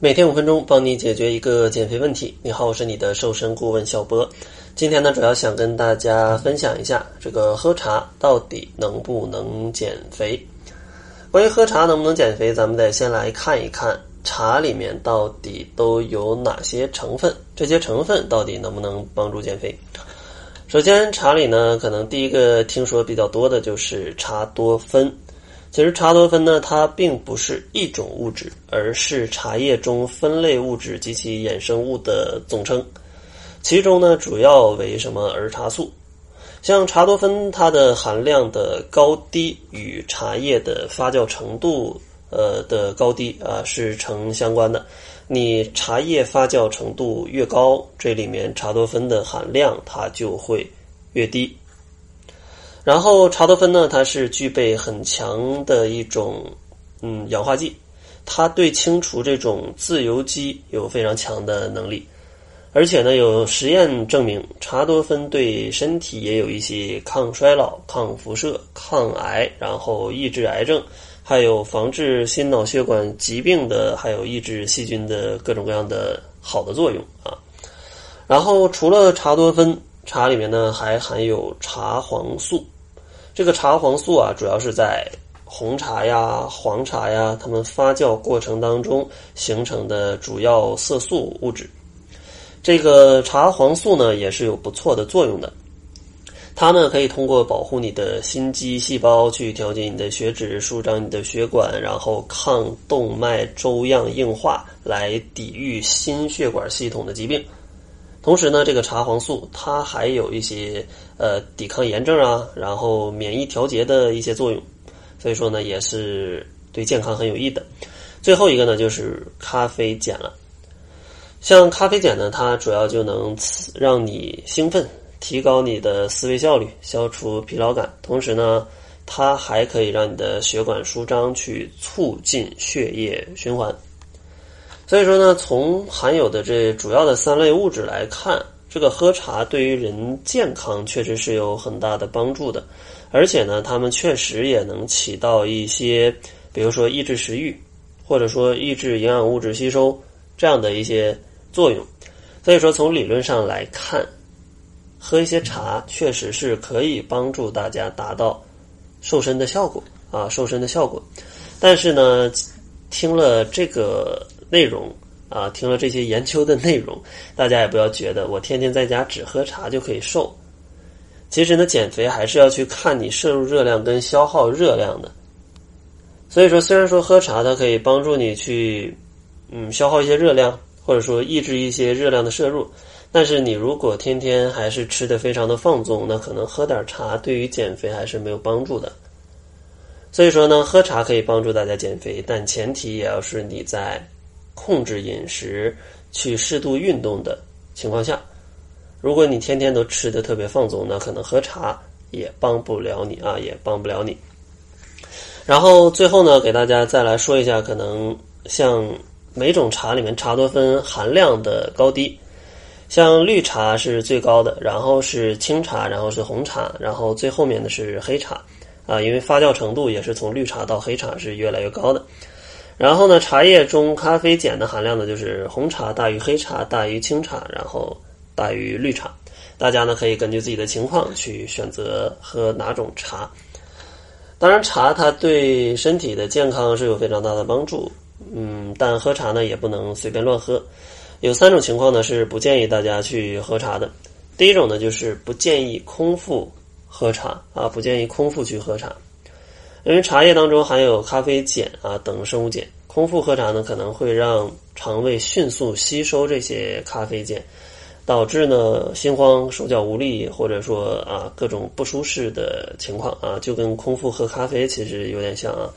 每天五分钟，帮你解决一个减肥问题。你好，我是你的瘦身顾问小波。今天呢，主要想跟大家分享一下，这个喝茶到底能不能减肥？关于喝茶能不能减肥，咱们得先来看一看茶里面到底都有哪些成分，这些成分到底能不能帮助减肥？首先，茶里呢，可能第一个听说比较多的就是茶多酚。其实茶多酚呢，它并不是一种物质，而是茶叶中酚类物质及其衍生物的总称。其中呢，主要为什么儿茶素？像茶多酚，它的含量的高低与茶叶的发酵程度，呃的高低啊是成相关的。你茶叶发酵程度越高，这里面茶多酚的含量它就会越低。然后茶多酚呢，它是具备很强的一种嗯氧化剂，它对清除这种自由基有非常强的能力，而且呢有实验证明，茶多酚对身体也有一些抗衰老、抗辐射、抗癌，然后抑制癌症，还有防治心脑血管疾病的，还有抑制细菌的各种各样的好的作用啊。然后除了茶多酚，茶里面呢还含有茶黄素。这个茶黄素啊，主要是在红茶呀、黄茶呀，它们发酵过程当中形成的主要色素物质。这个茶黄素呢，也是有不错的作用的。它呢，可以通过保护你的心肌细胞，去调节你的血脂，舒张你的血管，然后抗动脉粥样硬化，来抵御心血管系统的疾病。同时呢，这个茶黄素它还有一些呃抵抗炎症啊，然后免疫调节的一些作用，所以说呢也是对健康很有益的。最后一个呢就是咖啡碱了，像咖啡碱呢，它主要就能让你兴奋，提高你的思维效率，消除疲劳感，同时呢，它还可以让你的血管舒张，去促进血液循环。所以说呢，从含有的这主要的三类物质来看，这个喝茶对于人健康确实是有很大的帮助的，而且呢，它们确实也能起到一些，比如说抑制食欲，或者说抑制营养物质吸收这样的一些作用。所以说，从理论上来看，喝一些茶确实是可以帮助大家达到瘦身的效果啊，瘦身的效果。但是呢，听了这个。内容啊，听了这些研究的内容，大家也不要觉得我天天在家只喝茶就可以瘦。其实呢，减肥还是要去看你摄入热量跟消耗热量的。所以说，虽然说喝茶它可以帮助你去嗯消耗一些热量，或者说抑制一些热量的摄入，但是你如果天天还是吃的非常的放纵，那可能喝点茶对于减肥还是没有帮助的。所以说呢，喝茶可以帮助大家减肥，但前提也要是你在。控制饮食，去适度运动的情况下，如果你天天都吃的特别放纵，那可能喝茶也帮不了你啊，也帮不了你。然后最后呢，给大家再来说一下，可能像每种茶里面茶多酚含量的高低，像绿茶是最高的，然后是清茶，然后是红茶，然后最后面的是黑茶啊，因为发酵程度也是从绿茶到黑茶是越来越高的。然后呢，茶叶中咖啡碱的含量呢，就是红茶大于黑茶大于清茶，然后大于绿茶。大家呢可以根据自己的情况去选择喝哪种茶。当然，茶它对身体的健康是有非常大的帮助，嗯，但喝茶呢也不能随便乱喝。有三种情况呢是不建议大家去喝茶的。第一种呢就是不建议空腹喝茶啊，不建议空腹去喝茶。因为茶叶当中含有咖啡碱啊等生物碱，空腹喝茶呢可能会让肠胃迅速吸收这些咖啡碱，导致呢心慌、手脚无力，或者说啊各种不舒适的情况啊，就跟空腹喝咖啡其实有点像啊。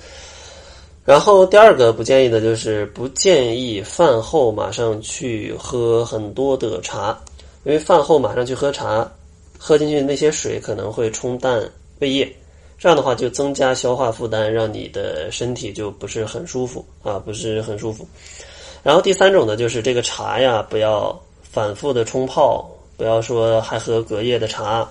然后第二个不建议的就是不建议饭后马上去喝很多的茶，因为饭后马上去喝茶，喝进去那些水可能会冲淡胃液。这样的话就增加消化负担，让你的身体就不是很舒服啊，不是很舒服。然后第三种呢，就是这个茶呀，不要反复的冲泡，不要说还喝隔夜的茶，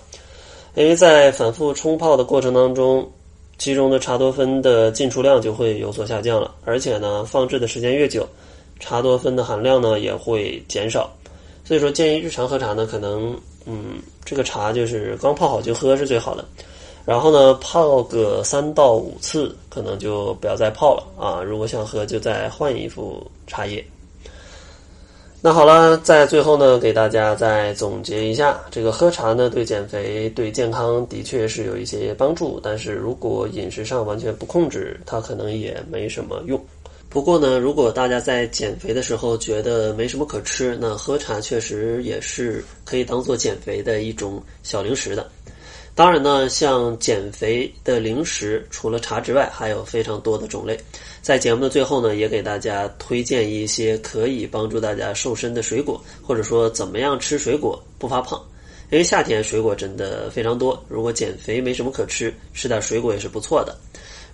因为在反复冲泡的过程当中，其中的茶多酚的进出量就会有所下降了，而且呢，放置的时间越久，茶多酚的含量呢也会减少。所以说，建议日常喝茶呢，可能嗯，这个茶就是刚泡好就喝是最好的。然后呢，泡个三到五次，可能就不要再泡了啊。如果想喝，就再换一副茶叶。那好了，在最后呢，给大家再总结一下，这个喝茶呢，对减肥、对健康的确是有一些帮助，但是如果饮食上完全不控制，它可能也没什么用。不过呢，如果大家在减肥的时候觉得没什么可吃，那喝茶确实也是可以当做减肥的一种小零食的。当然呢，像减肥的零食，除了茶之外，还有非常多的种类。在节目的最后呢，也给大家推荐一些可以帮助大家瘦身的水果，或者说怎么样吃水果不发胖。因为夏天水果真的非常多，如果减肥没什么可吃，吃点水果也是不错的。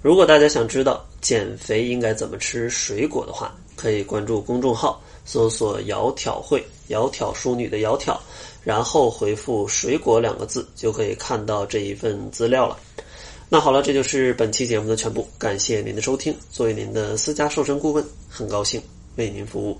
如果大家想知道减肥应该怎么吃水果的话，可以关注公众号，搜索“窈窕会”，窈窕淑女的窈窕。然后回复“水果”两个字，就可以看到这一份资料了。那好了，这就是本期节目的全部，感谢您的收听。作为您的私家瘦身顾问，很高兴为您服务。